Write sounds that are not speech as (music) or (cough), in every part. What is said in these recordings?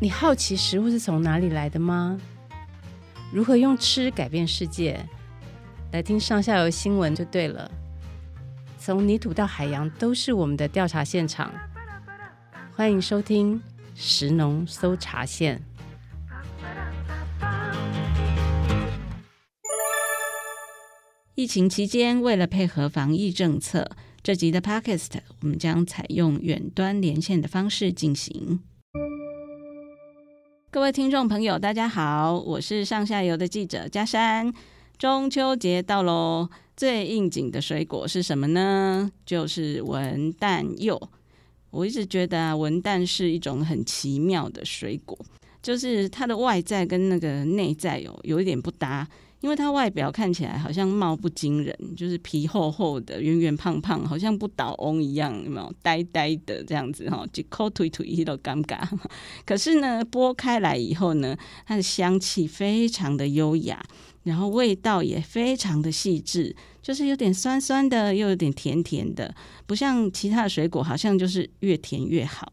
你好奇食物是从哪里来的吗？如何用吃改变世界？来听上下游新闻就对了。从泥土到海洋，都是我们的调查现场。欢迎收听食农搜查线。疫情期间，为了配合防疫政策，这集的 Podcast 我们将采用远端连线的方式进行。各位听众朋友，大家好，我是上下游的记者嘉山。中秋节到喽，最应景的水果是什么呢？就是文旦柚。我一直觉得啊，文旦是一种很奇妙的水果，就是它的外在跟那个内在有有一点不搭。因为它外表看起来好像貌不惊人，就是皮厚厚的、圆圆胖胖，好像不倒翁一样，有没有？呆呆的这样子哈，就抠腿腿都尴尬。可是呢，剥开来以后呢，它的香气非常的优雅，然后味道也非常的细致，就是有点酸酸的，又有点甜甜的，不像其他的水果，好像就是越甜越好。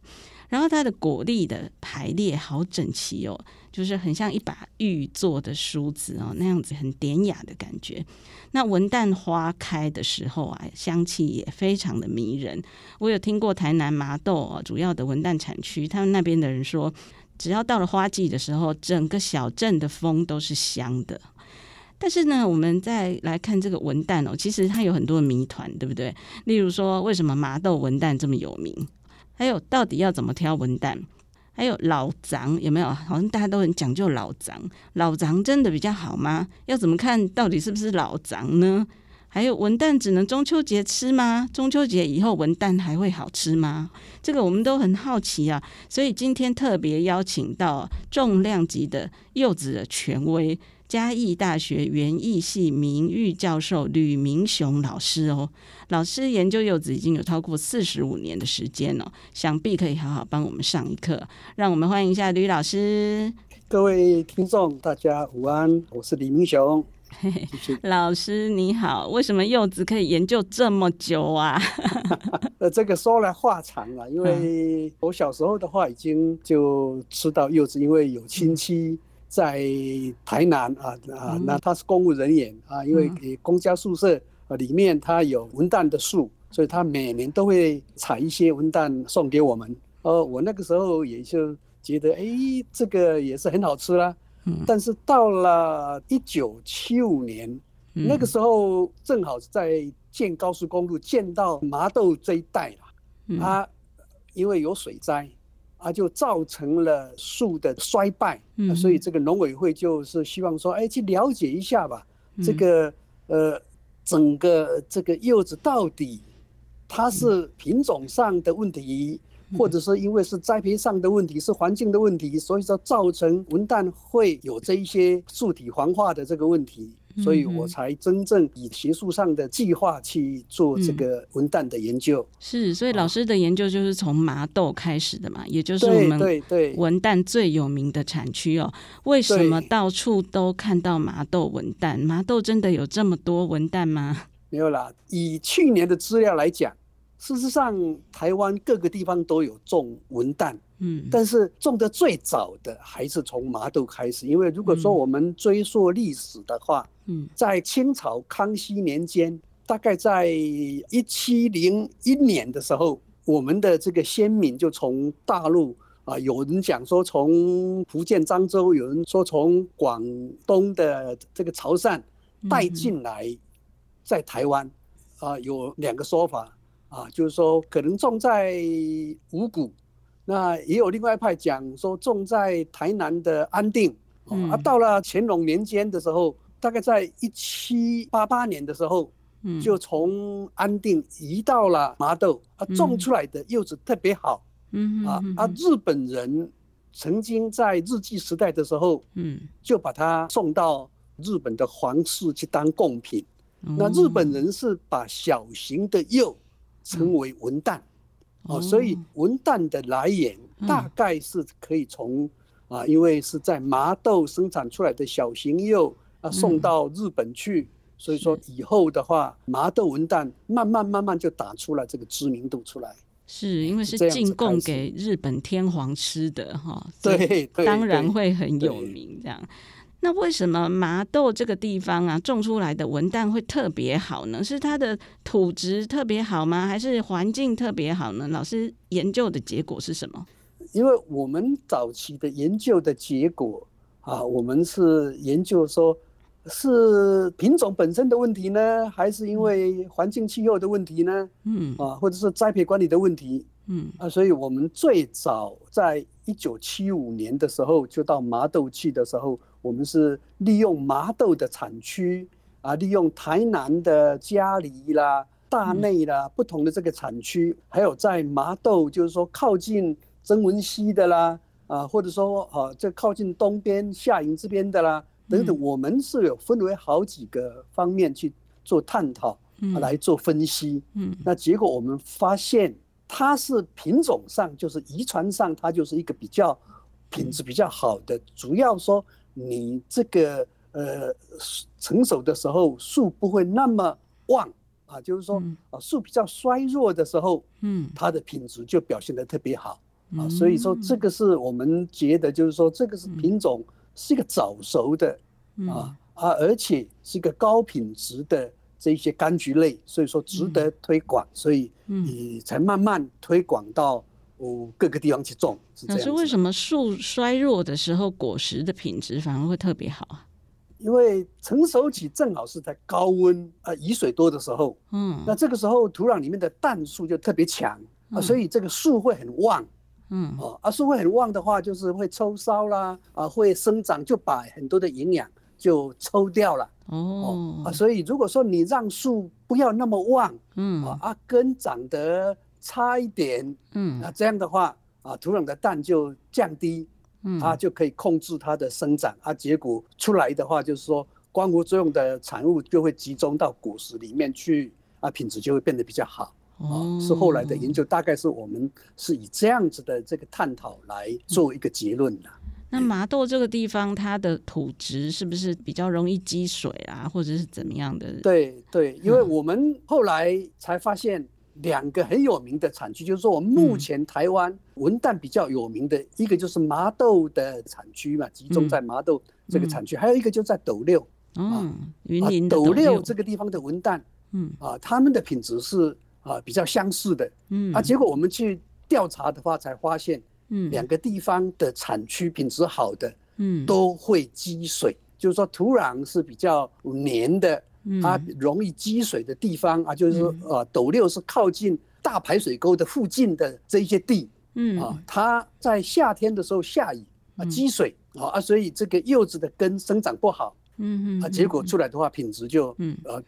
然后它的果粒的排列好整齐哦，就是很像一把玉做的梳子哦，那样子很典雅的感觉。那文旦花开的时候啊，香气也非常的迷人。我有听过台南麻豆哦，主要的文旦产区，他们那边的人说，只要到了花季的时候，整个小镇的风都是香的。但是呢，我们再来看这个文旦哦，其实它有很多的谜团，对不对？例如说，为什么麻豆文旦这么有名？还有，到底要怎么挑文旦？还有老欉有没有？好像大家都很讲究老欉，老欉真的比较好吗？要怎么看到底是不是老欉呢？还有文旦只能中秋节吃吗？中秋节以后文旦还会好吃吗？这个我们都很好奇啊，所以今天特别邀请到重量级的柚子的权威。嘉义大学园艺系名誉教授吕明雄老师哦，老师研究柚子已经有超过四十五年的时间了，想必可以好好帮我们上一课。让我们欢迎一下吕老师。各位听众，大家午安，我是李明雄。(laughs) 老师你好，为什么柚子可以研究这么久啊？(laughs) 呃，这个说来话长了，因为我小时候的话已经就吃到柚子，因为有亲戚。在台南啊啊，那他是公务人员啊，因为给公家宿舍啊里面他有文旦的树，所以他每年都会采一些文旦送给我们。呃，我那个时候也就觉得，哎，这个也是很好吃啦。但是到了一九七五年，那个时候正好在建高速公路，建到麻豆这一带了，啊，因为有水灾。它就造成了树的衰败，嗯，所以这个农委会就是希望说，哎，去了解一下吧，这个呃，整个这个柚子到底它是品种上的问题，或者是因为是栽培上的问题，是环境的问题，所以说造成文旦会有这一些树体黄化的这个问题。所以我才真正以学术上的计划去做这个文旦的研究。嗯。是，所以老师的研究就是从麻豆开始的嘛，也就是我们文旦最有名的产区哦。为什么到处都看到麻豆文旦？麻豆真的有这么多文旦吗？没有啦，以去年的资料来讲。事实上，台湾各个地方都有种文旦，嗯，但是种的最早的还是从麻豆开始。因为如果说我们追溯历史的话，嗯，在清朝康熙年间，大概在一七零一年的时候，我们的这个先民就从大陆啊，有人讲说从福建漳州，有人说从广东的这个潮汕带进来，在台湾啊，有两个说法。啊，就是说可能种在五股，那也有另外一派讲说种在台南的安定。嗯、啊，到了乾隆年间的时候，大概在一七八八年的时候，嗯，就从安定移到了麻豆，啊，种出来的柚子特别好。嗯啊啊，日本人曾经在日据时代的时候，嗯，就把它送到日本的皇室去当贡品。嗯、那日本人是把小型的柚。称为文旦，哦，所以文旦的来源大概是可以从啊，因为是在麻豆生产出来的小型柚啊，送到日本去，所以说以后的话，麻豆文旦慢慢慢慢就打出了这个知名度出来。是因为是进贡给日本天皇吃的哈，对，当然会很有名这样。那为什么麻豆这个地方啊，种出来的文旦会特别好呢？是它的土质特别好吗？还是环境特别好呢？老师研究的结果是什么？因为我们早期的研究的结果啊，我们是研究说，是品种本身的问题呢，还是因为环境气候的问题呢？嗯啊，或者是栽培管理的问题？嗯啊，所以我们最早在一九七五年的时候就到麻豆去的时候，我们是利用麻豆的产区啊，利用台南的嘉里啦、大内啦不同的这个产区，还有在麻豆就是说靠近曾文溪的啦啊，或者说啊这靠近东边下营这边的啦。等等，我们是有分为好几个方面去做探讨，来做分析。嗯，那结果我们发现，它是品种上就是遗传上，它就是一个比较品质比较好的。主要说你这个呃成熟的时候树不会那么旺。啊，就是说啊树比较衰弱的时候，嗯，它的品质就表现得特别好。啊。所以说这个是我们觉得就是说这个是品种。是一个早熟的啊啊，而且是一个高品质的这一些柑橘类，所以说值得推广，所以你才慢慢推广到哦各个地方去种。老师，为什么树衰弱的时候，果实的品质反而会特别好啊？因为成熟期正好是在高温啊雨水多的时候，嗯，那这个时候土壤里面的氮素就特别强啊，所以这个树会很旺。嗯哦，啊树会很旺的话，就是会抽梢啦，啊会生长，就把很多的营养就抽掉了。哦啊，所以如果说你让树不要那么旺，嗯啊根长得差一点，嗯啊这样的话啊土壤的氮就降低，嗯它就可以控制它的生长，啊结果出来的话就是说光合作用的产物就会集中到果实里面去，啊品质就会变得比较好。哦，是后来的研究，大概是我们是以这样子的这个探讨来做一个结论的。那麻豆这个地方，它的土质是不是比较容易积水啊，或者是怎么样的？对对，因为我们后来才发现两个很有名的产区，就是说我们目前台湾文旦比较有名的一个就是麻豆的产区嘛，集中在麻豆这个产区，还有一个就在斗六。嗯，云林斗六这个地方的文旦，嗯。啊，他们的品质是。啊，比较相似的，嗯，啊，结果我们去调查的话，才发现，嗯，两个地方的产区品质好的，嗯，都会积水，就是说土壤是比较黏的，它容易积水的地方啊，就是说，呃，斗六是靠近大排水沟的附近的这一些地，嗯，啊，它在夏天的时候下雨啊，积水啊，啊，所以这个柚子的根生长不好，嗯嗯，啊，结果出来的话，品质就，嗯，呃，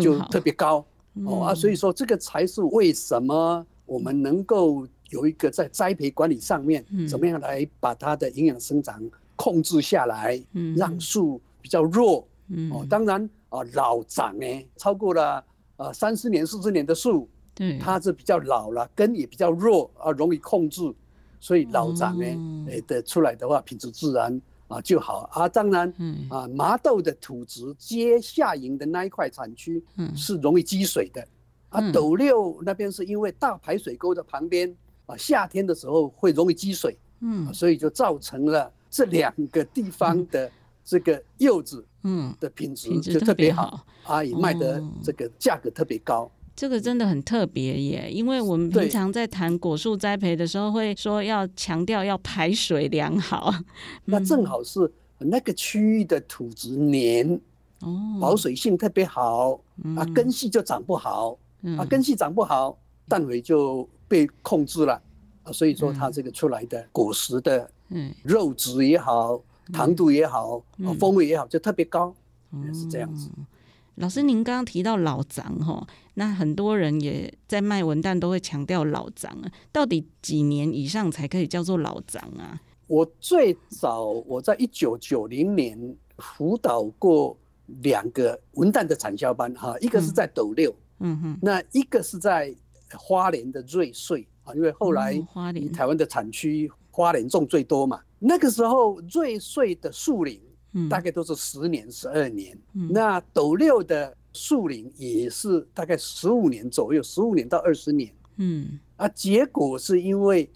就特别高。哦啊，所以说这个才是为什么我们能够有一个在栽培管理上面，怎么样来把它的营养生长控制下来，让树比较弱。哦，当然啊，老长呢，超过了呃三十年、四十年的树，它是比较老了，根也比较弱啊，容易控制，所以老长呢，诶的出来的话，品质自然。啊就好。啊，当然，嗯。啊，麻豆的土质接下营的那一块产区，嗯，是容易积水的，嗯、啊，斗六那边是因为大排水沟的旁边，啊，夏天的时候会容易积水，嗯、啊，所以就造成了这两个地方的这个柚子，嗯，的品质就特别好，啊，也卖的这个价格特别高。这个真的很特别耶，因为我们平常在谈果树栽培的时候，会说要强调要排水良好。(laughs) 那正好是那个区域的土质黏，哦，保水性特别好，啊，根系就长不好，啊，根系长不好，氮肥就被控制了，啊，所以说它这个出来的果实的，嗯，肉质也好，糖度也好，风味也好，就特别高，是这样子。老师，您刚刚提到老张哈，那很多人也在卖文旦都会强调老张啊，到底几年以上才可以叫做老张啊？我最早我在一九九零年辅导过两个文旦的产销班哈，一个是在斗六，嗯哼，那一个是在花莲的瑞穗啊，因为后来花莲。台湾的产区花莲种最多嘛，那个时候瑞穗的树龄。大概都是十年、十二年。嗯、那斗六的树龄也是大概十五年左右，十五年到二十年。嗯，啊，结果是因为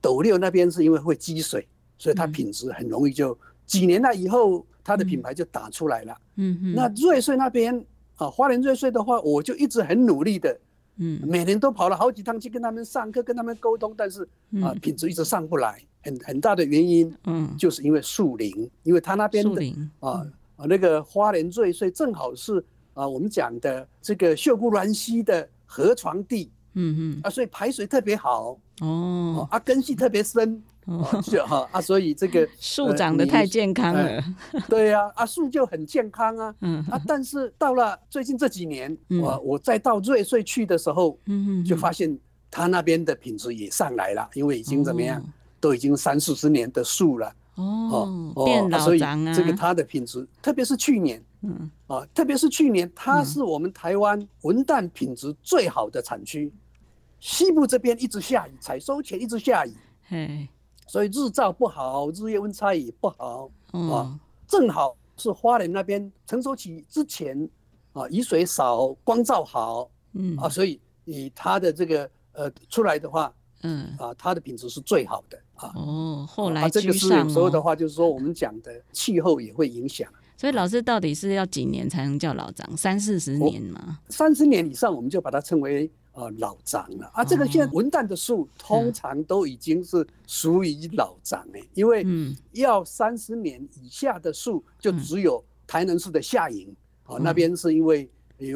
斗六那边是因为会积水，所以它品质很容易就几年了以后，它的品牌就打出来了。嗯嗯。那瑞穗那边啊，花莲瑞穗的话，我就一直很努力的，嗯，每年都跑了好几趟去跟他们上课，跟他们沟通，但是啊，品质一直上不来，很很大的原因，嗯，就是因为树林，因为他那边的啊啊那个花莲最所以正好是啊我们讲的这个秀姑峦溪的河床地。嗯嗯。啊，所以排水特别好哦，啊根系特别深 (laughs) 哦，就哈啊，所以这个 (laughs) 树长得太健康了，(laughs) 对呀，啊树就很健康啊，嗯。啊，但是到了最近这几年，我我再到瑞穗去的时候，嗯嗯，就发现它那边的品质也上来了，因为已经怎么样，都已经三四十年的树了哦，变老长啊，这个它的品质，特别是去年，嗯。啊，特别是去年，它是我们台湾文旦品质最好的产区。西部这边一直下雨，采收前一直下雨，嘿，所以日照不好，日夜温差也不好，嗯、啊，正好是花莲那边成熟期之前，啊，雨水少，光照好，嗯，啊，所以以它的这个呃出来的话，嗯，啊，它的品质是最好的，啊，哦，后来、哦啊、这个是有时候的话，就是说我们讲的气候也会影响。所以老师到底是要几年才能叫老张？三四十年吗？三十年以上我们就把它称为。呃，老长了啊！这个现在文旦的树通常都已经是属于老长哎，因为要三十年以下的树就只有台南市的下营啊，那边是因为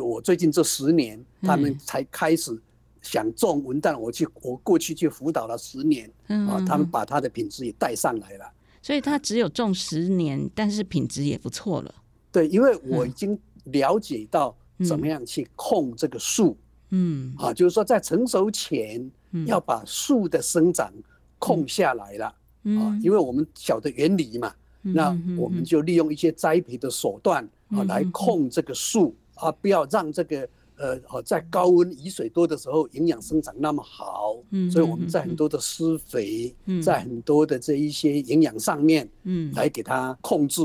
我最近这十年他们才开始想种文旦，我去我过去去辅导了十年啊，他们把它的品质也带上来了。所以它只有种十年，但是品质也不错了。对，因为我已经了解到怎么样去控这个树。嗯，啊，就是说在成熟前要把树的生长控下来了，啊，因为我们晓得原理嘛，那我们就利用一些栽培的手段啊来控这个树啊，不要让这个呃，在高温雨水多的时候营养生长那么好，所以我们在很多的施肥，在很多的这一些营养上面，嗯，来给它控制，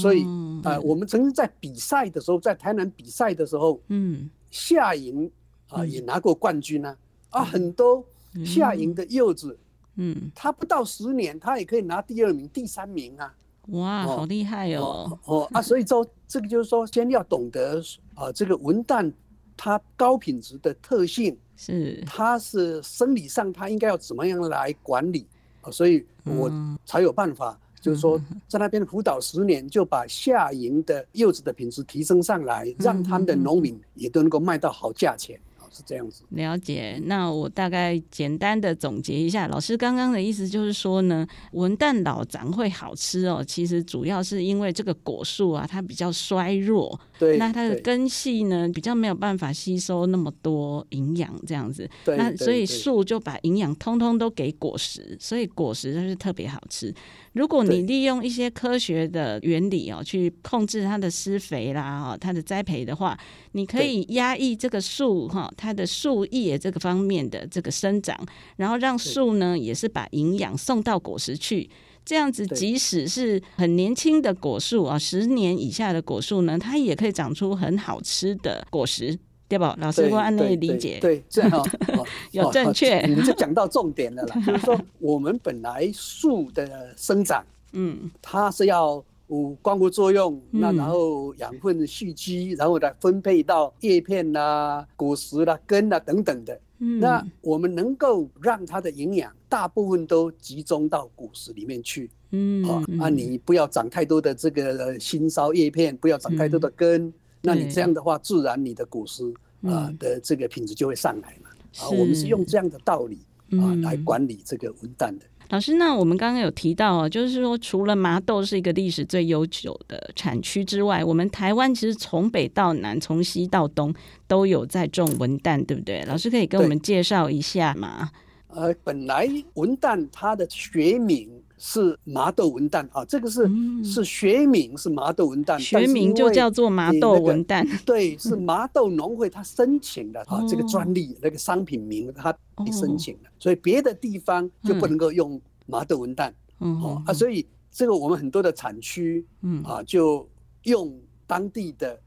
所以啊，我们曾经在比赛的时候，在台南比赛的时候，嗯，夏营。啊，也拿过冠军呢、啊！啊，很多夏营的柚子，嗯，他不到十年，他也可以拿第二名、第三名啊！哇，哦、好厉害哦！哦，哦啊，所以说这个就是说，先要懂得啊，这个文旦它高品质的特性是，它是生理上它应该要怎么样来管理啊？所以我才有办法，就是说在那边辅导十年，就把夏营的柚子的品质提升上来，让他们的农民也都能够卖到好价钱。是这样子，了解。那我大概简单的总结一下，老师刚刚的意思就是说呢，文旦老长会好吃哦。其实主要是因为这个果树啊，它比较衰弱，对，那它的根系呢比较没有办法吸收那么多营养，这样子。对，那所以树就把营养通通都给果实，所以果实就是特别好吃。如果你利用一些科学的原理哦，去控制它的施肥啦，哈，它的栽培的话，你可以压抑这个树哈，它的树叶这个方面的这个生长，然后让树呢也是把营养送到果实去，这样子即使是很年轻的果树啊，十年以下的果树呢，它也可以长出很好吃的果实。对吧？老师，我按那个理解，对，这样 (laughs) 有正确。(laughs) 你们就讲到重点了啦，(laughs) 就是说我们本来树的生长，嗯，它是要有光合作用，那然后养分蓄积，然后来分配到叶片啦、果实啦、根啦等等的。那我们能够让它的营养大部分都集中到果实里面去，嗯，啊，你不要长太多的这个新梢叶片，不要长太多的根。那你这样的话，自然你的古诗啊的这个品质就会上来嘛。啊，我们是用这样的道理啊来管理这个文旦的。老师，那我们刚刚有提到啊，就是说除了麻豆是一个历史最悠久的产区之外，我们台湾其实从北到南，从西到东都有在种文旦，对不对？老师可以跟我们介绍一下吗？呃，本来文旦它的学名。是麻豆文旦啊，这个是、嗯、是学名是麻豆文旦，学名就叫做麻豆文旦。那个、对，(laughs) 是麻豆农会他申请的啊，这个专利那个商品名他申请的，所以别的地方就不能够用麻豆文旦。哦啊，所以这个我们很多的产区啊，就用当地的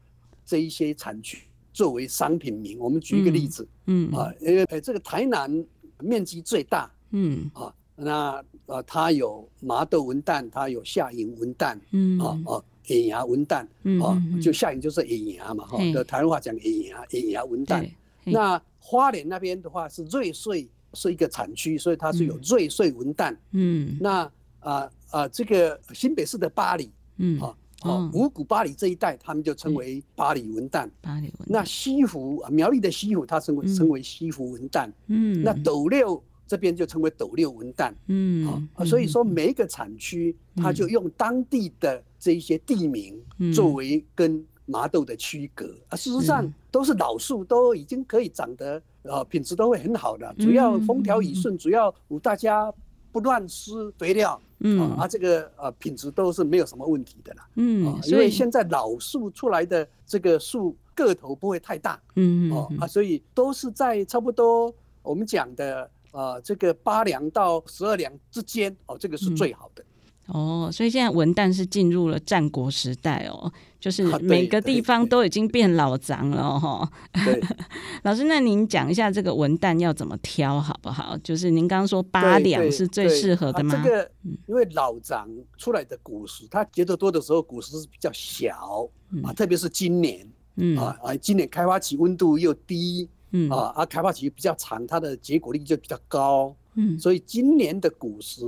这一些产区作为商品名。我们举一个例子，嗯啊，因为呃这个台南面积最大，嗯啊，那呃它有麻豆文旦，它有夏营文旦，嗯哦哦野芽文旦，哦就夏营就是野芽嘛哈，的台湾话讲野芽野芽文旦。那花莲那边的话是瑞穗是一个产区，所以它是有瑞穗文旦，嗯，那啊啊这个新北市的巴里，嗯啊。哦，五股八里这一带，他们就称为巴里文旦。巴里文旦。那西湖苗栗的西湖，它称为称为西湖文旦。嗯。那斗六这边就称为斗六文旦。嗯。啊，所以说每一个产区，它就用当地的这一些地名作为跟麻豆的区隔。啊，事实上都是老树，都已经可以长得呃品质都会很好的。主要风调雨顺，主要大家不乱施肥料。嗯啊，这个呃品质都是没有什么问题的啦。嗯，因为现在老树出来的这个树个头不会太大。嗯哦啊，所以都是在差不多我们讲的呃这个八两到十二两之间哦，这个是最好的。哦，所以现在文旦是进入了战国时代哦，就是每个地方都已经变老欉了哈。对，(laughs) 老师，那您讲一下这个文旦要怎么挑好不好？就是您刚刚说八两是最适合的吗？啊、这个因为老欉出来的果实，它结得多的时候果实是比较小、嗯、啊，特别是今年，嗯啊啊，今年开花期温度又低，嗯。啊啊，开花期比较长，它的结果率就比较高，嗯，所以今年的果实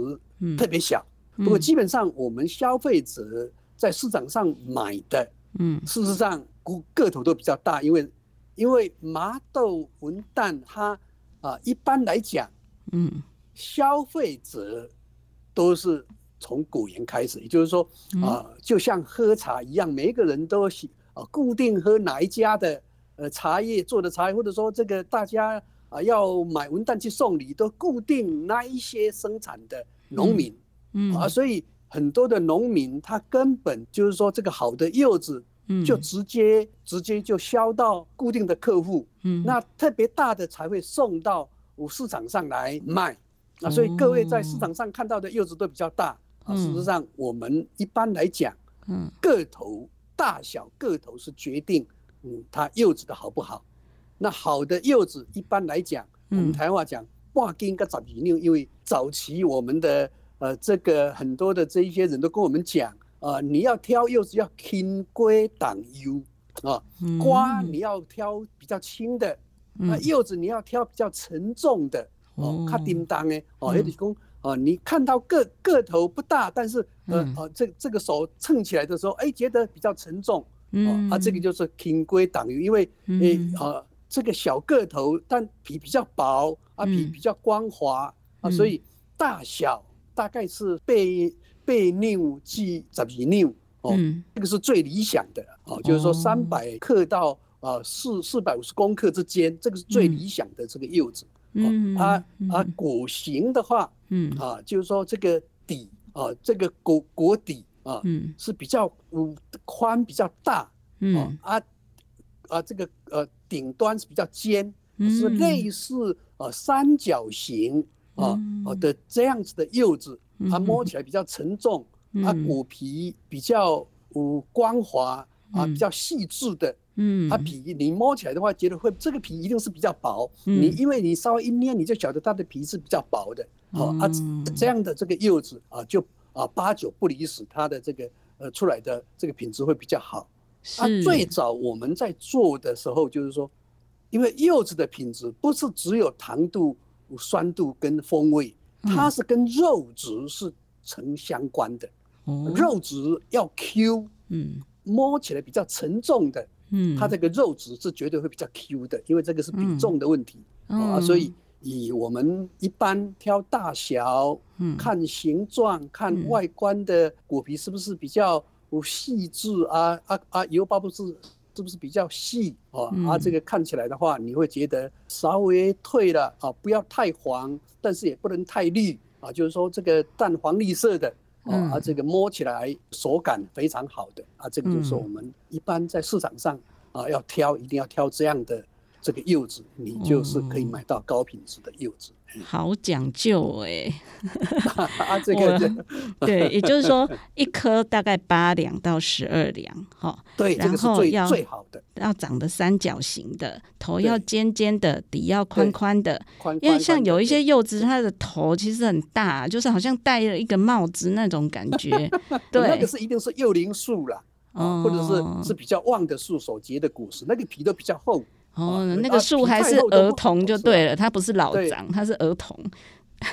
特别小。不过基本上我们消费者在市场上买的，嗯，事实上个个头都比较大，因为因为麻豆文旦它啊一般来讲，嗯，消费者都是从果园开始，也就是说啊，就像喝茶一样，每一个人都喜啊固定喝哪一家的呃茶叶做的茶叶，或者说这个大家啊要买文旦去送礼，都固定那一些生产的农民。嗯啊，所以很多的农民他根本就是说，这个好的柚子，就直接、嗯、直接就销到固定的客户，嗯，那特别大的才会送到市场上来卖，啊，所以各位在市场上看到的柚子都比较大，啊，事实上我们一般来讲，嗯，个头大小个头是决定，嗯，它柚子的好不好，那好的柚子一般来讲，我们台湾话讲半斤跟十二两，因为早期我们的。呃，这个很多的这一些人都跟我们讲，啊、呃，你要挑柚子要轻归挡油啊，瓜你要挑比较轻的，啊，柚子你要挑比较沉重的，哦，较叮当的，哦，也就是说，哦，你看到个个头不大，但是呃，呃，这这个手称起来的时候，哎，觉得比较沉重，哦，啊，这个就是轻瓜重柚，因为诶，啊，这个小个头，但皮比较薄，啊，皮比较光滑，啊，所以大小。大概是八八两至十二六哦，这个是最理想的哦，就是说三百克到啊四四百五十公克之间，这个是最理想的这个柚子。嗯，啊啊果形的话，嗯。啊，就是说这个底啊，这个果果底啊，嗯，是比较嗯宽比较大，嗯啊啊这个呃顶端是比较尖，是类似呃三角形。啊哦的这样子的柚子，它摸起来比较沉重，它果皮比较嗯光滑啊，比较细致的。嗯，它皮你摸起来的话，觉得会这个皮一定是比较薄。你因为你稍微一捏，你就晓得它的皮是比较薄的。哦啊，这样的这个柚子啊，就啊八九不离十，它的这个呃出来的这个品质会比较好。啊，最早我们在做的时候，就是说，因为柚子的品质不是只有糖度。酸度跟风味，它是跟肉质是成相关的。嗯、肉质要 Q，嗯，摸起来比较沉重的，嗯，它这个肉质是绝对会比较 Q 的，因为这个是比重的问题、嗯、啊。所以以我们一般挑大小，嗯，看形状，看外观的果皮是不是比较细致啊啊啊，油包不是。是不是比较细哦？啊，这个看起来的话，你会觉得稍微退了啊，不要太黄，但是也不能太绿啊，就是说这个淡黄绿色的啊，这个摸起来手感非常好的啊，这个就是我们一般在市场上啊要挑，一定要挑这样的这个柚子，你就是可以买到高品质的柚子。好讲究哎，(laughs) 啊，这个 (laughs) 对，也就是说一颗大概八两到十二两，哈，对，然后要最好的，要长得三角形的，头要尖尖的，底要宽宽的，因为像有一些柚子，它的头其实很大，就是好像戴了一个帽子那种感觉，(laughs) 对，那个是一定是幼龄树啦，或者是是比较旺的树所结的果实，那个皮都比较厚。哦，那个树还是儿童就对了，它不是老长，它是儿童。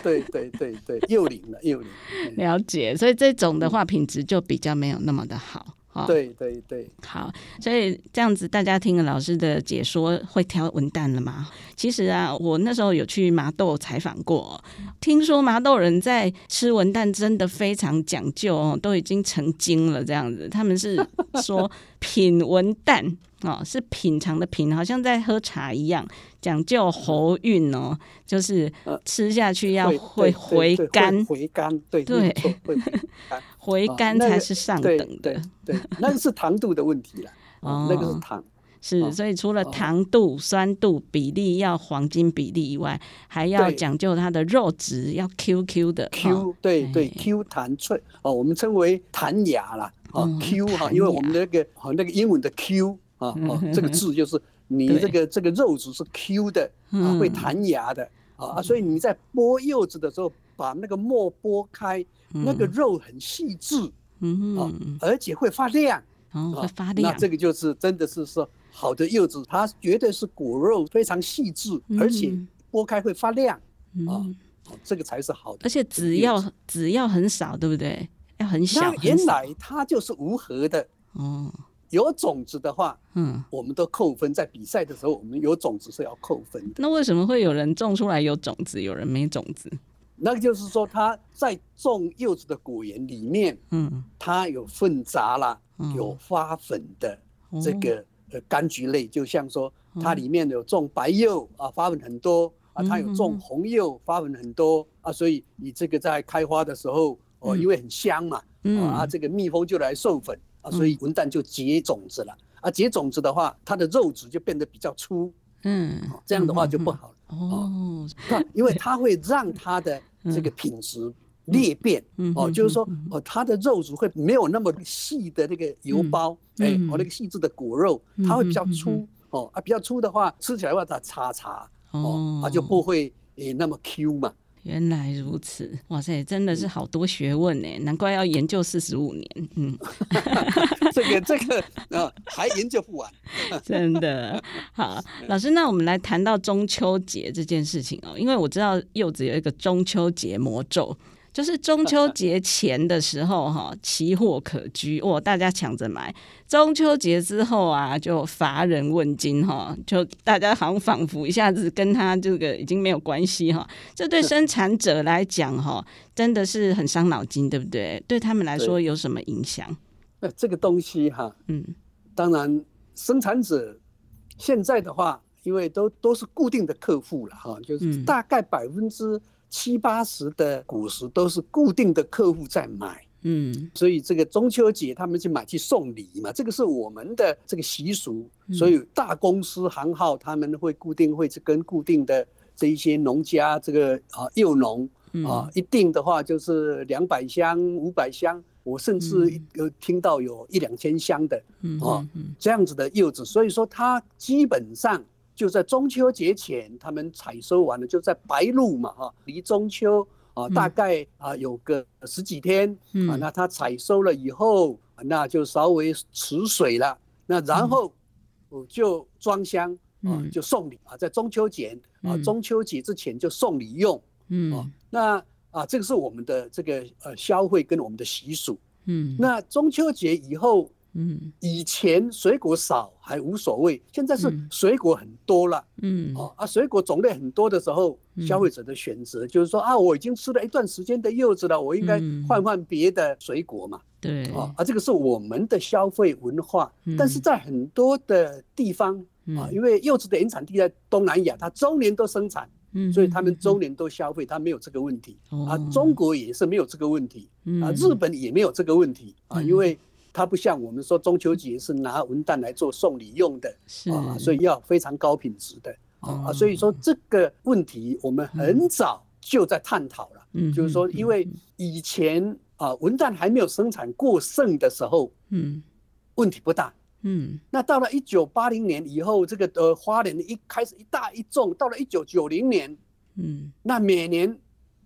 对对对对，幼龄了，幼龄。(laughs) 了解，所以这种的话品质就比较没有那么的好。对对对，好，所以这样子大家听了老师的解说，会挑文旦了吗？其实啊，我那时候有去麻豆采访过，听说麻豆人在吃文旦真的非常讲究哦，都已经成精了这样子。他们是说品文旦 (laughs) 哦，是品尝的品，好像在喝茶一样，讲究喉韵哦，就是吃下去要会回甘，回甘，对对，回甘才是上等的，对对，那个是糖度的问题了，(laughs) 哦，那个是糖。是，所以除了糖度、酸度比例要黄金比例以外，还要讲究它的肉质要 Q Q 的。Q 对对，Q 弹脆哦，我们称为弹牙啦。哦，Q 哈，因为我们的那个和那个英文的 Q 啊哦，这个字 (laughs) 就是你这个这个肉质是 Q 的啊，会弹牙的啊，所以你在剥柚子的时候，把那个膜剥开，那个肉很细致，嗯，而且会发亮，会发亮。那这个就是真的是说。好的柚子，它绝对是果肉非常细致，嗯、而且剥开会发亮、嗯、啊，这个才是好的。而且籽要籽要很少，对不对？要很小。那原来它就是无核的哦。有种子的话，嗯，我们都扣分。在比赛的时候，我们有种子是要扣分的。那为什么会有人种出来有种子，有人没种子？那个就是说，它在种柚子的果园里面，嗯，它有混杂了，有花粉的这个。哦。呃，柑橘类就像说，它里面有种白柚啊，花粉很多啊，它有种红柚，花粉很多啊，所以你这个在开花的时候，哦，因为很香嘛，啊，这个蜜蜂就来授粉啊，所以文旦就结种子了啊，结种子的话，它的肉质就变得比较粗，嗯，这样的话就不好了哦，因为它会让它的这个品质。裂变哦，就是说哦，它的肉质会没有那么细的那个油包，哎，哦，那个细致的果肉，它会比较粗哦，啊，比较粗的话，吃起来的话它叉叉哦，它就不会诶那么 Q 嘛。原来如此，哇塞，真的是好多学问呢，难怪要研究四十五年。嗯，(laughs) 这个这个啊，还研究不完，(laughs) 真的。好，(laughs) 老师，那我们来谈到中秋节这件事情哦，因为我知道柚子有一个中秋节魔咒。就是中秋节前的时候，哈，奇货可居，哦，大家抢着买。中秋节之后啊，就乏人问津，哈，就大家好像仿佛一下子跟他这个已经没有关系，哈。这对生产者来讲，哈，真的是很伤脑筋，对不对？对他们来说有什么影响？那这个东西，哈，嗯，当然，生产者现在的话，因为都都是固定的客户了，哈，就是大概百分之。七八十的果实都是固定的客户在买，嗯，所以这个中秋节他们去买去送礼嘛，这个是我们的这个习俗。所以大公司行号他们会固定会去跟固定的这一些农家这个啊柚农啊，一定的话就是两百箱、五百箱，我甚至有听到有一两千箱的啊这样子的柚子，所以说它基本上。就在中秋节前，他们采收完了，就在白露嘛，哈，离中秋啊大概啊有个十几天啊，那他采收了以后，那就稍微储水了，那然后我就装箱啊，就送礼啊，在中秋节啊，中秋节之前就送礼用，嗯，那啊这个是我们的这个呃消费跟我们的习俗，嗯，那中秋节以后。嗯，以前水果少还无所谓，现在是水果很多了，嗯，哦啊，水果种类很多的时候，消费者的选择就是说啊，我已经吃了一段时间的柚子了，我应该换换别的水果嘛，对，啊，啊，这个是我们的消费文化，但是在很多的地方啊，因为柚子的原产地在东南亚，它周年都生产，嗯所以他们周年都消费，它没有这个问题，啊，中国也是没有这个问题，啊，日本也没有这个问题，啊，因为。它不像我们说中秋节是拿文旦来做送礼用的，啊，所以要非常高品质的啊，所以说这个问题我们很早就在探讨了，嗯，就是说因为以前啊文旦还没有生产过剩的时候，嗯，问题不大，嗯，那到了一九八零年以后，这个呃花莲一开始一大一重，到了一九九零年，嗯，那每年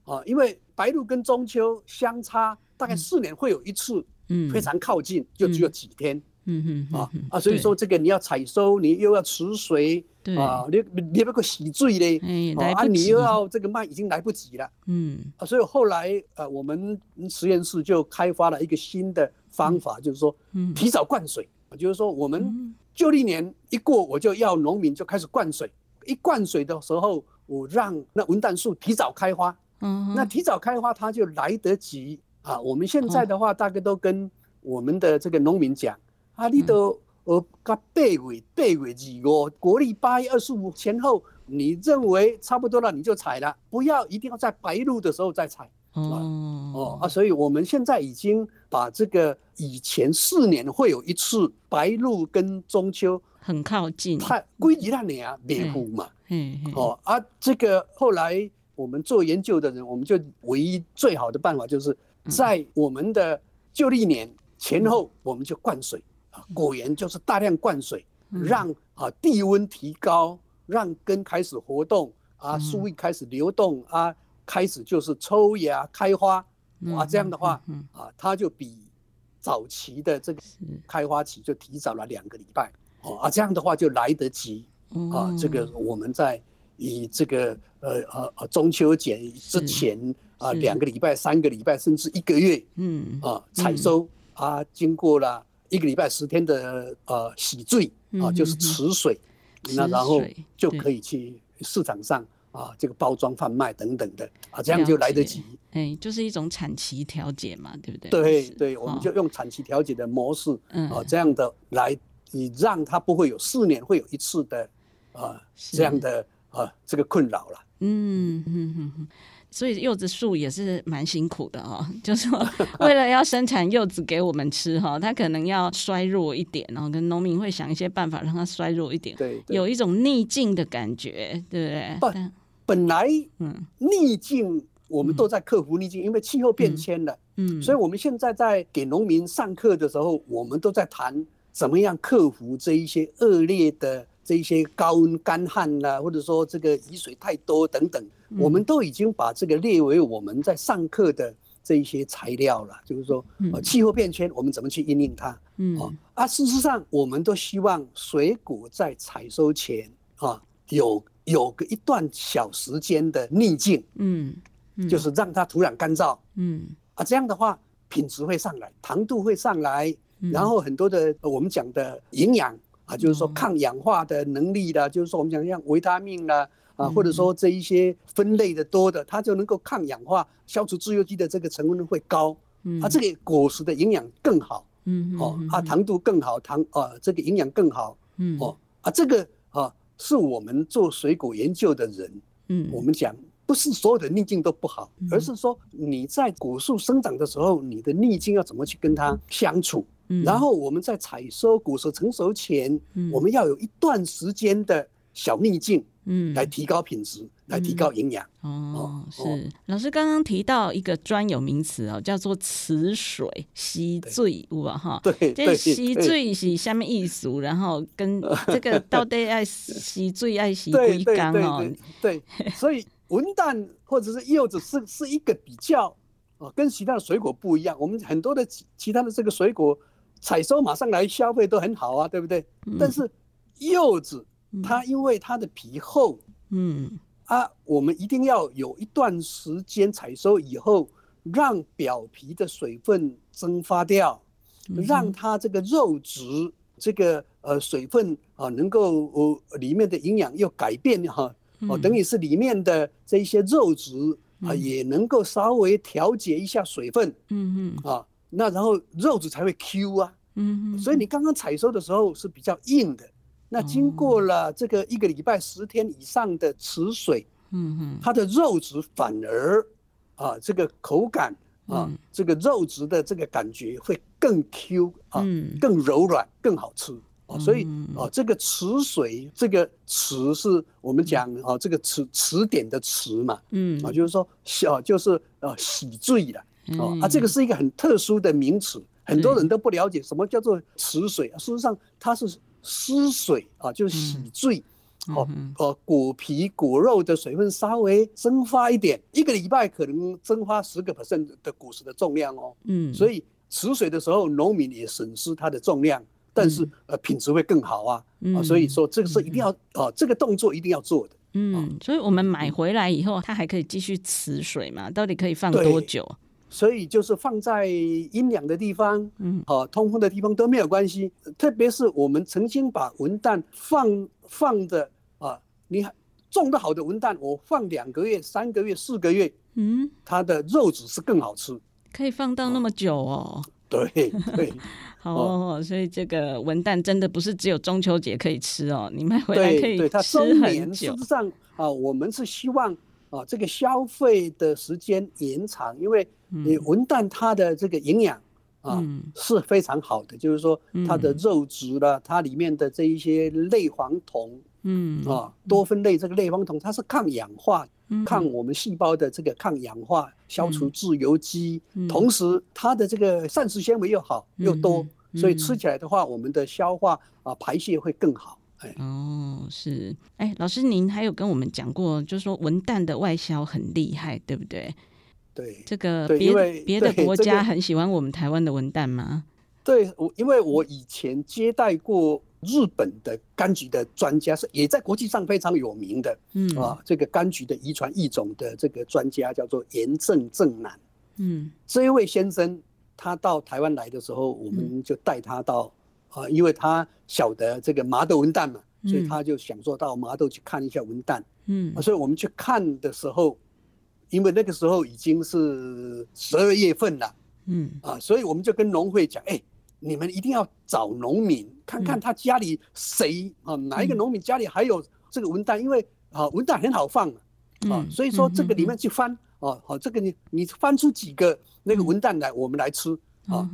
啊，因为白露跟中秋相差大概四年会有一次。嗯，非常靠近，就只有几天。嗯嗯啊啊，所以说这个你要采收，你又要池水，啊，你你那个洗水嘞，啊，你又要这个卖，已经来不及了。嗯啊，所以后来呃，我们实验室就开发了一个新的方法，就是说，提早灌水。就是说，我们旧历年一过，我就要农民就开始灌水。一灌水的时候，我让那文旦树提早开花。嗯，那提早开花，它就来得及。啊，我们现在的话，大概都跟我们的这个农民讲，啊，你都呃，个八月八月二五，国历八月二十五前后，你认为差不多了，你就采了，不要一定要在白露的时候再采。哦哦啊，所以我们现在已经把这个以前四年会有一次白露跟中秋很靠近，太归集那年啊，灭湖嘛。嗯嗯。哦啊，这个后来我们做研究的人，我们就唯一最好的办法就是。在我们的旧历年前后，我们就灌水啊，果园就是大量灌水，让啊地温提高，让根开始活动啊，树液开始流动啊，开始就是抽芽开花啊，这样的话啊，它就比早期的这个开花期就提早了两个礼拜哦啊，这样的话就来得及啊，这个我们在以这个呃呃呃中秋节之前。啊，两个礼拜、三个礼拜，甚至一个月，嗯啊，采收啊，经过了一个礼拜十天的呃洗醉啊，就是池水，那然后就可以去市场上啊这个包装贩卖等等的啊，这样就来得及。哎，就是一种产期调节嘛，对不对？对对，我们就用产期调节的模式啊，这样的来，你让它不会有四年会有一次的啊这样的啊这个困扰了。嗯嗯嗯嗯。所以柚子树也是蛮辛苦的哦，就是说为了要生产柚子给我们吃哈，它可能要衰弱一点，然后跟农民会想一些办法让它衰弱一点，对，有一种逆境的感觉，对不对？本本来嗯，逆境我们都在克服逆境，因为气候变迁了，嗯，所以我们现在在给农民上课的时候，我们都在谈怎么样克服这一些恶劣的。这一些高温干旱啦，或者说这个雨水太多等等，我们都已经把这个列为我们在上课的这一些材料了。就是说，气候变迁，我们怎么去应应它？嗯，啊，事实上，我们都希望水果在采收前啊，有有个一段小时间的逆境，嗯，就是让它土壤干燥，嗯，啊，这样的话品质会上来，糖度会上来，然后很多的我们讲的营养。啊，就是说抗氧化的能力的，就是说我们讲像维他命啦，啊，或者说这一些分类的多的，它就能够抗氧化，消除自由基的这个成分会高，嗯。啊，这个果实的营养更好，嗯，哦，啊，糖度更好，糖啊，这个营养更好，嗯，哦，啊，这个啊，是我们做水果研究的人，嗯，我们讲不是所有的逆境都不好，而是说你在果树生长的时候，你的逆境要怎么去跟它相处。然后我们在采收果实成熟前，嗯、我们要有一段时间的小逆境，嗯，来提高品质，嗯、来提高营养。哦，哦是。哦、老师刚刚提到一个专有名词哦，叫做池水洗水，有啊哈？对，这洗醉是下面一俗？然后跟这个到底爱洗醉爱洗几缸哦？对，所以文旦或者是柚子是是一个比较哦，跟其他的水果不一样。我们很多的其其他的这个水果。采收马上来消费都很好啊，对不对？嗯、但是柚子它因为它的皮厚，嗯。啊，我们一定要有一段时间采收以后，让表皮的水分蒸发掉，嗯、让它这个肉质这个呃水分啊能够呃里面的营养又改变哈，哦、等于是里面的这一些肉质啊也能够稍微调节一下水分，嗯嗯啊。那然后肉质才会 Q 啊，嗯嗯，所以你刚刚采收的时候是比较硬的，那经过了这个一个礼拜十天以上的池水，嗯哼，它的肉质反而啊这个口感啊这个肉质的这个感觉会更 Q 啊，嗯、更柔软，更好吃。所以哦，这个池水，这个池是我们讲哦，这个池词典的池嘛，嗯，啊，就是说小就是呃洗醉了哦，啊，这个是一个很特殊的名词，很多人都不了解什么叫做池水。事实上，它是湿水啊，就是洗罪。哦哦，果皮果肉的水分稍微蒸发一点，一个礼拜可能蒸发十个 percent 的果实的重量哦。嗯，所以池水的时候，农民也损失它的重量。但是呃，品质会更好啊，啊，所以说这个是一定要哦，这个动作一定要做的。嗯，所以我们买回来以后，它还可以继续持水嘛？到底可以放多久？所以就是放在阴凉的地方，嗯，哦，通风的地方都没有关系。特别是我们曾经把文旦放放的啊，你种的好的文旦，我放两个月、三个月、四个月，嗯，它的肉质是更好吃，可以放到那么久哦。对对。(laughs) 哦，所以这个文旦真的不是只有中秋节可以吃哦，你买回来可以吃很久。事实上啊，我们是希望啊，这个消费的时间延长，因为你文旦它的这个营养啊是非常好的，就是说它的肉质了，它里面的这一些类黄酮，嗯。啊，多酚类这个类黄酮，它是抗氧化。抗我们细胞的这个抗氧化，消除自由基，嗯、同时它的这个膳食纤维又好又多，所以吃起来的话，我们的消化啊排泄会更好。哎，哦，是，哎，老师您还有跟我们讲过，就是说文旦的外销很厉害，对不对？对，这个别别的国家很喜欢我们台湾的文旦吗？对，我因为我以前接待过。日本的柑橘的专家是也在国际上非常有名的，嗯啊，这个柑橘的遗传异种的这个专家叫做岩正正男，嗯，这一位先生他到台湾来的时候，我们就带他到啊，因为他晓得这个麻豆文旦嘛，所以他就想说到麻豆去看一下文旦，嗯，所以我们去看的时候，因为那个时候已经是十二月份了，嗯。啊，所以我们就跟农会讲，哎。你们一定要找农民，看看他家里谁啊，哪一个农民家里还有这个文旦，因为啊文旦很好放啊，所以说这个里面去翻啊，好这个你你翻出几个那个文旦来，我们来吃啊。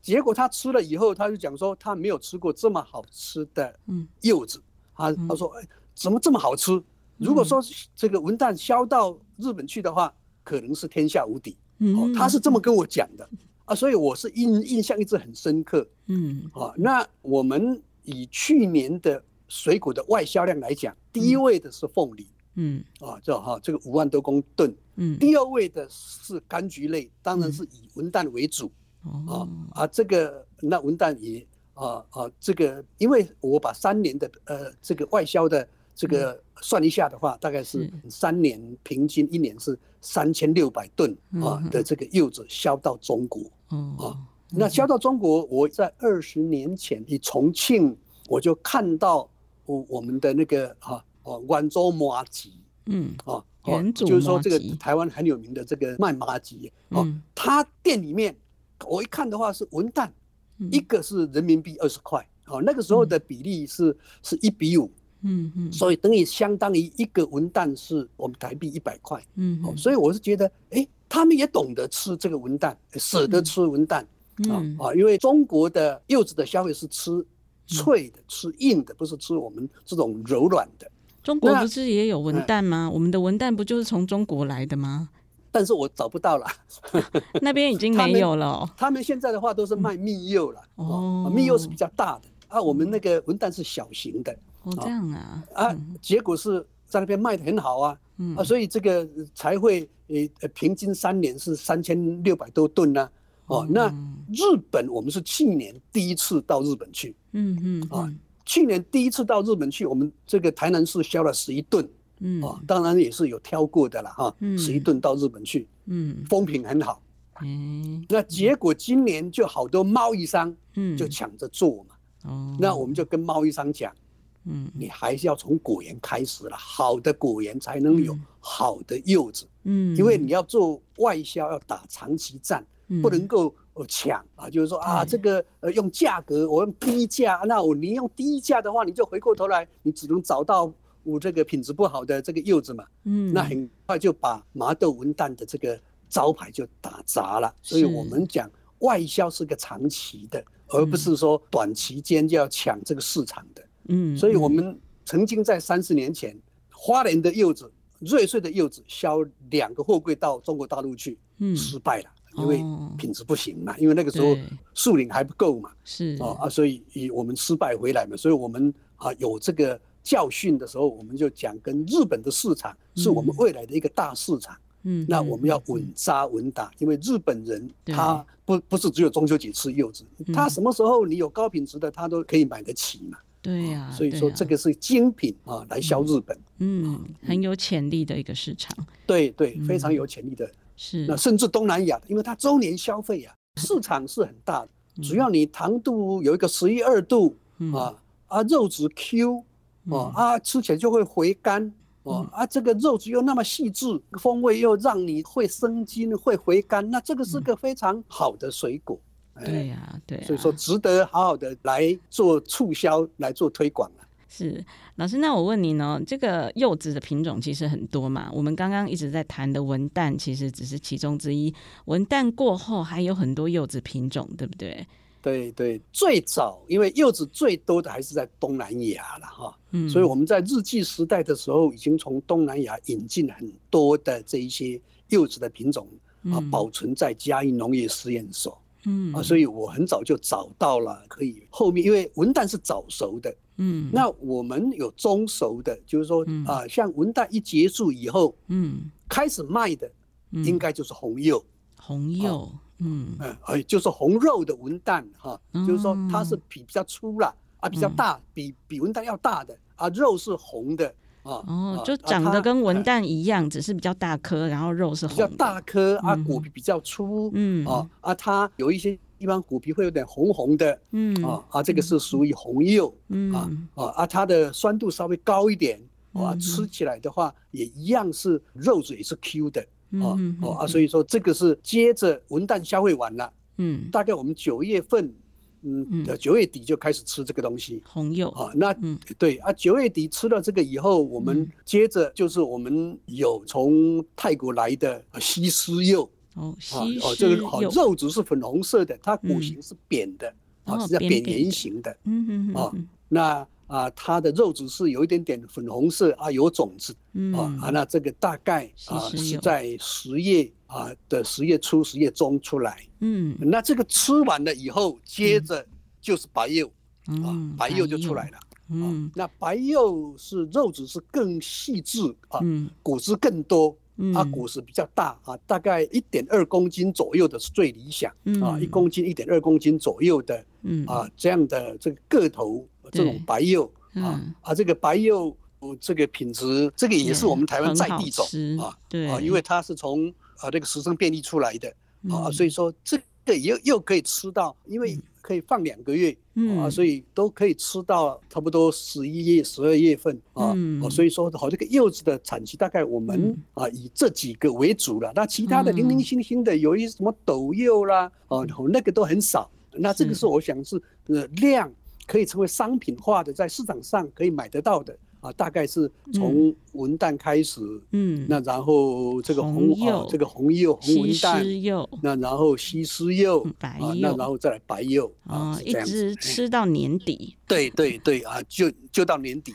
结果他吃了以后，他就讲说他没有吃过这么好吃的柚子，他他说哎怎么这么好吃？如果说这个文旦销到日本去的话，可能是天下无敌。哦，他是这么跟我讲的。啊，所以我是印印象一直很深刻，嗯，啊，那我们以去年的水果的外销量来讲，第一位的是凤梨，嗯，啊，这哈这个五万多公吨，嗯，第二位的是柑橘类，当然是以文旦为主，啊啊，这个那文旦也啊啊，这个因为我把三年的呃这个外销的。这个算一下的话，大概是三年平均一年是三千六百吨啊的这个柚子销到中国啊。那销到中国，我在二十年前以重庆我就看到我我们的那个啊哦广州麻吉，嗯啊，就是说这个台湾很有名的这个卖麻吉哦，他店里面我一看的话是文旦，一个是人民币二十块哦，那个时候的比例是是一比五。嗯嗯，所以等于相当于一个文旦是我们台币一百块。嗯，所以我是觉得，哎，他们也懂得吃这个文旦，舍得吃文旦啊啊，因为中国的柚子的消费是吃脆的，吃硬的，不是吃我们这种柔软的。中国不是也有文旦吗？我们的文旦不就是从中国来的吗？但是我找不到了，(laughs) 那边已经没有了。他们现在的话都是卖蜜柚了，哦，蜜柚是比较大的，啊，我们那个文旦是小型的。哦，这样啊，啊，结果是在那边卖的很好啊，嗯、啊，所以这个才会呃平均三年是三千六百多吨呢，哦，那日本我们是去年第一次到日本去，嗯嗯，啊，去年第一次到日本去，我们这个台南市销了十一吨，嗯，哦，当然也是有挑过的了哈，十一吨到日本去，嗯，风评很好，嗯，那结果今年就好多贸易商，嗯，就抢着做嘛，哦，那我们就跟贸易商讲。嗯，你还是要从果园开始了，好的果园才能有好的柚子。嗯，因为你要做外销，要打长期战，嗯、不能够抢啊。就是说啊，这个呃用价格，我用低价，那我你用低价的话，你就回过头来，你只能找到我这个品质不好的这个柚子嘛。嗯，那很快就把麻豆文旦的这个招牌就打砸了。所以我们讲外销是个长期的，而不是说短期间就要抢这个市场的。嗯，所以我们曾经在三十年前，花莲的柚子、瑞穗的柚子销两个货柜到中国大陆去，嗯，失败了，因为品质不行嘛，因为那个时候树龄还不够嘛，是。啊啊，所以以我们失败回来嘛，所以我们啊有这个教训的时候，我们就讲跟日本的市场是我们未来的一个大市场。嗯，那我们要稳扎稳打，因为日本人他不不是只有中秋节吃柚子，他什么时候你有高品质的，他都可以买得起嘛。对呀，所以说这个是精品啊，来销日本。嗯，很有潜力的一个市场。对对，非常有潜力的。是。那甚至东南亚，因为它周年消费啊，市场是很大的。只要你糖度有一个十一二度啊啊，肉质 Q 啊啊，吃起来就会回甘。哦啊，这个肉质又那么细致，风味又让你会生津、会回甘，那这个是个非常好的水果。嗯哎、对呀、啊，对、啊，所以说值得好好的来做促销、来做推广啊。是老师，那我问你呢，这个柚子的品种其实很多嘛？我们刚刚一直在谈的文旦其实只是其中之一，文旦过后还有很多柚子品种，对不对？对对，最早因为柚子最多的还是在东南亚了哈，嗯，所以我们在日据时代的时候，已经从东南亚引进很多的这一些柚子的品种啊，保存在嘉义农业实验所，嗯。啊，所以我很早就找到了可以后面，因为文旦是早熟的，嗯，那我们有中熟的，就是说啊，像文旦一结束以后，嗯，开始卖的应该就是红柚，红柚。嗯哎，就是红肉的文旦哈，就是说它是皮比较粗了啊，比较大，比比文旦要大的啊，肉是红的啊。哦，就长得跟文旦一样，只是比较大颗，然后肉是红。比较大颗啊，果皮比较粗，嗯啊啊，它有一些一般果皮会有点红红的，嗯啊啊，这个是属于红柚，嗯啊啊啊，它的酸度稍微高一点，啊，吃起来的话也一样是肉质也是 Q 的。哦哦啊，所以说这个是接着文旦消费完了，嗯，大概我们九月份，嗯，九月底就开始吃这个东西，红柚。啊，那对啊，九月底吃了这个以后，我们接着就是我们有从泰国来的西施柚，哦，西施柚，这个好肉质是粉红色的，它果形是扁的，啊，是叫扁圆形的，嗯嗯啊，那。啊，它的肉质是有一点点粉红色啊，有种子，嗯、啊，那这个大概啊是在十月啊的十月初、十月中出来，嗯，那这个吃完了以后，接着就是白柚，嗯、啊，白柚就出来了，嗯、啊，那白柚是肉质是更细致啊，嗯、果汁更多，啊，果实比较大啊，大概一点二公斤左右的是最理想，嗯、啊，一公斤、一点二公斤左右的，嗯、啊，这样的这个个头。这种白柚啊啊，这个白柚这个品质，这个也是我们台湾在地种啊，对。啊，因为它是从啊这个石生变异出来的啊，所以说这个又又可以吃到，因为可以放两个月啊，所以都可以吃到差不多十一月、十二月份啊，所以说好这个柚子的产期大概我们啊以这几个为主了，那其他的零零星星的有一些什么斗柚啦哦，那个都很少，那这个是我想是呃量。可以成为商品化的，在市场上可以买得到的啊，大概是从文旦开始，嗯，那然后这个红柚，这个红柚、红文旦，那然后西施柚、白柚，那然后再来白柚啊，一直吃到年底。对对对啊，就就到年底。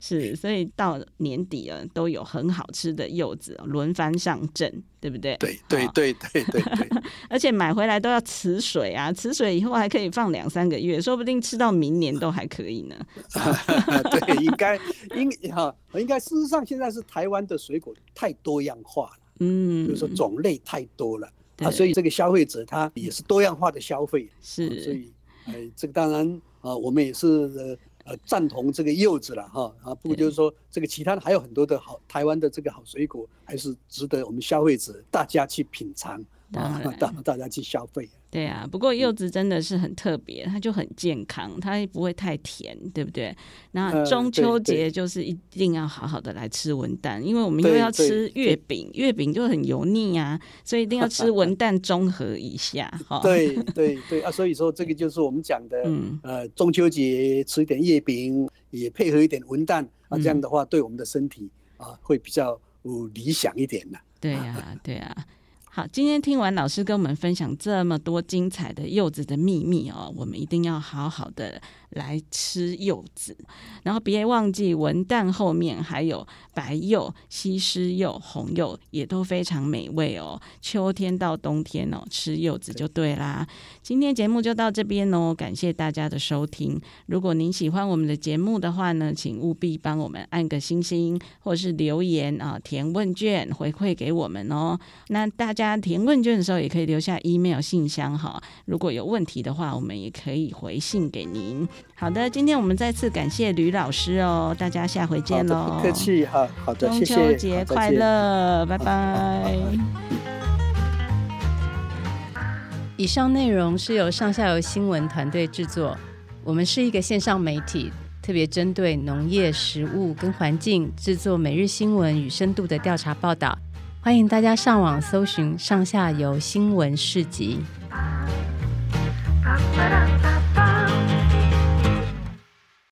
是，所以到年底了，都有很好吃的柚子轮番上阵，对不对？对对对对对对。(laughs) 而且买回来都要持水啊，持水以后还可以放两三个月，说不定吃到明年都还可以呢。(laughs) 对，应该应哈，应该事实上现在是台湾的水果太多样化了，嗯，就是说种类太多了啊，所以这个消费者他也是多样化的消费，是，所以哎，这个当然啊，我们也是。呃，赞同这个柚子了哈啊，不过就是说，这个其他的还有很多的好台湾的这个好水果，还是值得我们消费者大家去品尝啊，大大家去消费。对啊，不过柚子真的是很特别，它就很健康，它不会太甜，对不对？那中秋节就是一定要好好的来吃文旦，因为我们又要吃月饼，月饼就很油腻啊，所以一定要吃文旦中和一下 (laughs) 哈。对对对啊，所以说这个就是我们讲的，呃，中秋节吃一点月饼，也配合一点文旦啊，这样的话对我们的身体啊会比较理想一点的。对呀，(laughs) 对呀。好，今天听完老师跟我们分享这么多精彩的柚子的秘密哦，我们一定要好好的来吃柚子，然后别忘记文旦后面还有白柚、西施柚、红柚，也都非常美味哦。秋天到冬天哦，吃柚子就对啦。今天节目就到这边哦，感谢大家的收听。如果您喜欢我们的节目的话呢，请务必帮我们按个星星，或是留言啊，填问卷回馈给我们哦。那大家。填问卷的时候，也可以留下 email 信箱哈。如果有问题的话，我们也可以回信给您。好的，今天我们再次感谢吕老师哦，大家下回见喽。不客气哈，好的，中秋节快乐，拜拜。以上内容是由上下游新闻团队制作，我们是一个线上媒体，特别针对农业、食物跟环境制作每日新闻与深度的调查报道。欢迎大家上网搜寻上下游新闻市集。